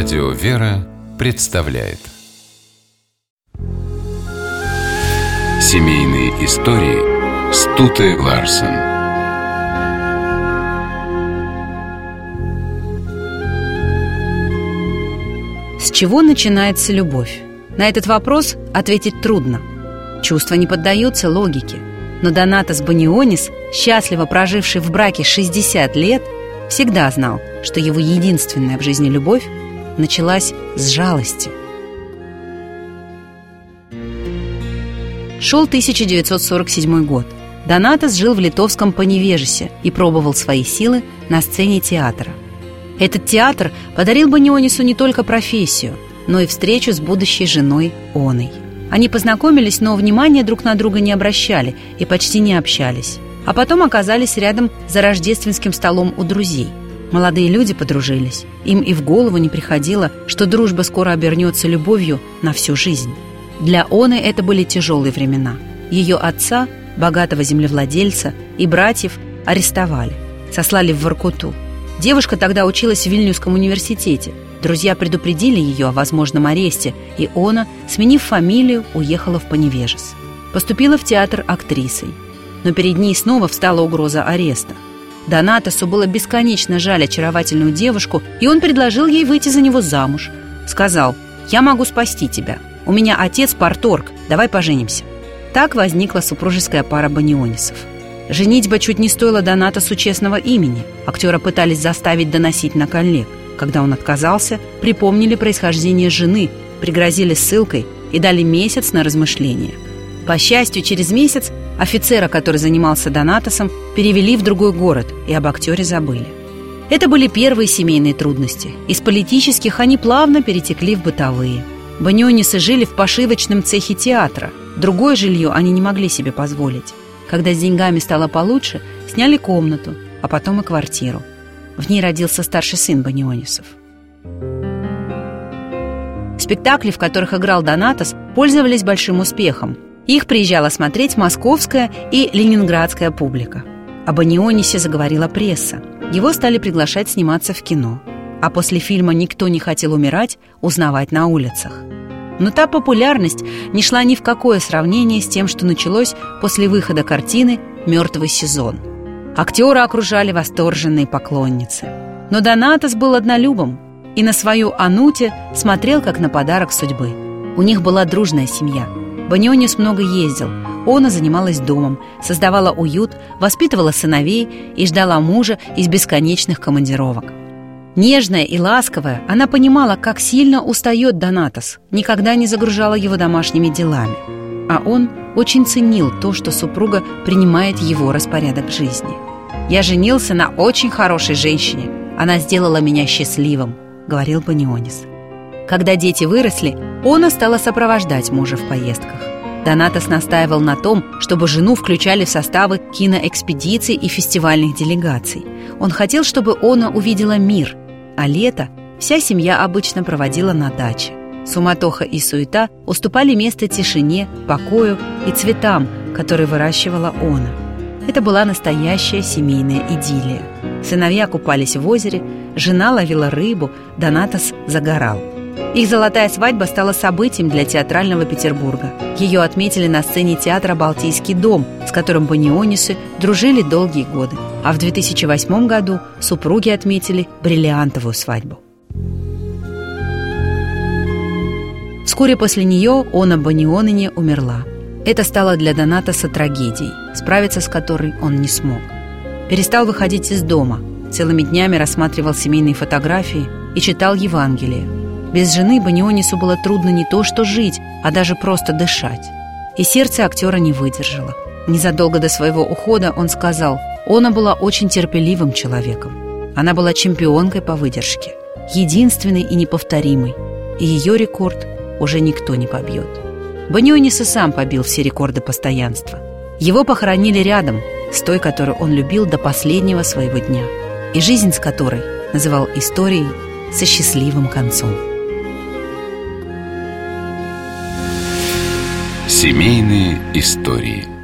Радио «Вера» представляет Семейные истории Стуты Ларсен С чего начинается любовь? На этот вопрос ответить трудно. Чувства не поддаются логике. Но Донатас Банионис, счастливо проживший в браке 60 лет, всегда знал, что его единственная в жизни любовь началась с жалости. Шел 1947 год. Донатас жил в литовском Поневежесе и пробовал свои силы на сцене театра. Этот театр подарил Банионису не только профессию, но и встречу с будущей женой Оной. Они познакомились, но внимания друг на друга не обращали и почти не общались. А потом оказались рядом за рождественским столом у друзей. Молодые люди подружились. Им и в голову не приходило, что дружба скоро обернется любовью на всю жизнь. Для Оны это были тяжелые времена. Ее отца, богатого землевладельца, и братьев арестовали, сослали в Воркуту. Девушка тогда училась в Вильнюсском университете. Друзья предупредили ее о возможном аресте, и Она, сменив фамилию, уехала в Поневежес. Поступила в театр актрисой. Но перед ней снова встала угроза ареста – Донатосу было бесконечно жаль очаровательную девушку, и он предложил ей выйти за него замуж. Сказал, «Я могу спасти тебя. У меня отец парторг, давай поженимся». Так возникла супружеская пара Банионисов. Женитьба чуть не стоила Донатосу честного имени. Актера пытались заставить доносить на коллег. Когда он отказался, припомнили происхождение жены, пригрозили ссылкой и дали месяц на размышление. По счастью, через месяц Офицера, который занимался Донатосом, перевели в другой город и об актере забыли. Это были первые семейные трудности. Из политических они плавно перетекли в бытовые. Банионисы жили в пошивочном цехе театра. Другое жилье они не могли себе позволить. Когда с деньгами стало получше, сняли комнату, а потом и квартиру. В ней родился старший сын Банионисов. Спектакли, в которых играл Донатос, пользовались большим успехом – их приезжала смотреть московская и ленинградская публика. Об Анионисе заговорила пресса. Его стали приглашать сниматься в кино. А после фильма «Никто не хотел умирать» узнавать на улицах. Но та популярность не шла ни в какое сравнение с тем, что началось после выхода картины «Мертвый сезон». Актера окружали восторженные поклонницы. Но Донатос был однолюбом и на свою Ануте смотрел как на подарок судьбы. У них была дружная семья – Банионис много ездил. Она занималась домом, создавала уют, воспитывала сыновей и ждала мужа из бесконечных командировок. Нежная и ласковая, она понимала, как сильно устает Донатос, никогда не загружала его домашними делами. А он очень ценил то, что супруга принимает его распорядок жизни. «Я женился на очень хорошей женщине. Она сделала меня счастливым», — говорил Банионис. Когда дети выросли, она стала сопровождать мужа в поездках. Донатос настаивал на том, чтобы жену включали в составы киноэкспедиций и фестивальных делегаций. Он хотел, чтобы она увидела мир, а лето вся семья обычно проводила на даче. Суматоха и суета уступали место тишине, покою и цветам, которые выращивала она. Это была настоящая семейная идиллия. Сыновья купались в озере, жена ловила рыбу, Донатос загорал – их золотая свадьба стала событием для театрального Петербурга. Ее отметили на сцене театра «Балтийский дом», с которым банионисы дружили долгие годы. А в 2008 году супруги отметили бриллиантовую свадьбу. Вскоре после нее Она Банионине умерла. Это стало для Донатаса трагедией, справиться с которой он не смог. Перестал выходить из дома, целыми днями рассматривал семейные фотографии и читал Евангелие – без жены Банионису было трудно не то что жить, а даже просто дышать. И сердце актера не выдержало. Незадолго до своего ухода он сказал, она была очень терпеливым человеком. Она была чемпионкой по выдержке, единственной и неповторимой. И ее рекорд уже никто не побьет. Банионис и сам побил все рекорды постоянства. Его похоронили рядом с той, которую он любил до последнего своего дня, и жизнь с которой называл историей со счастливым концом. Семейные истории –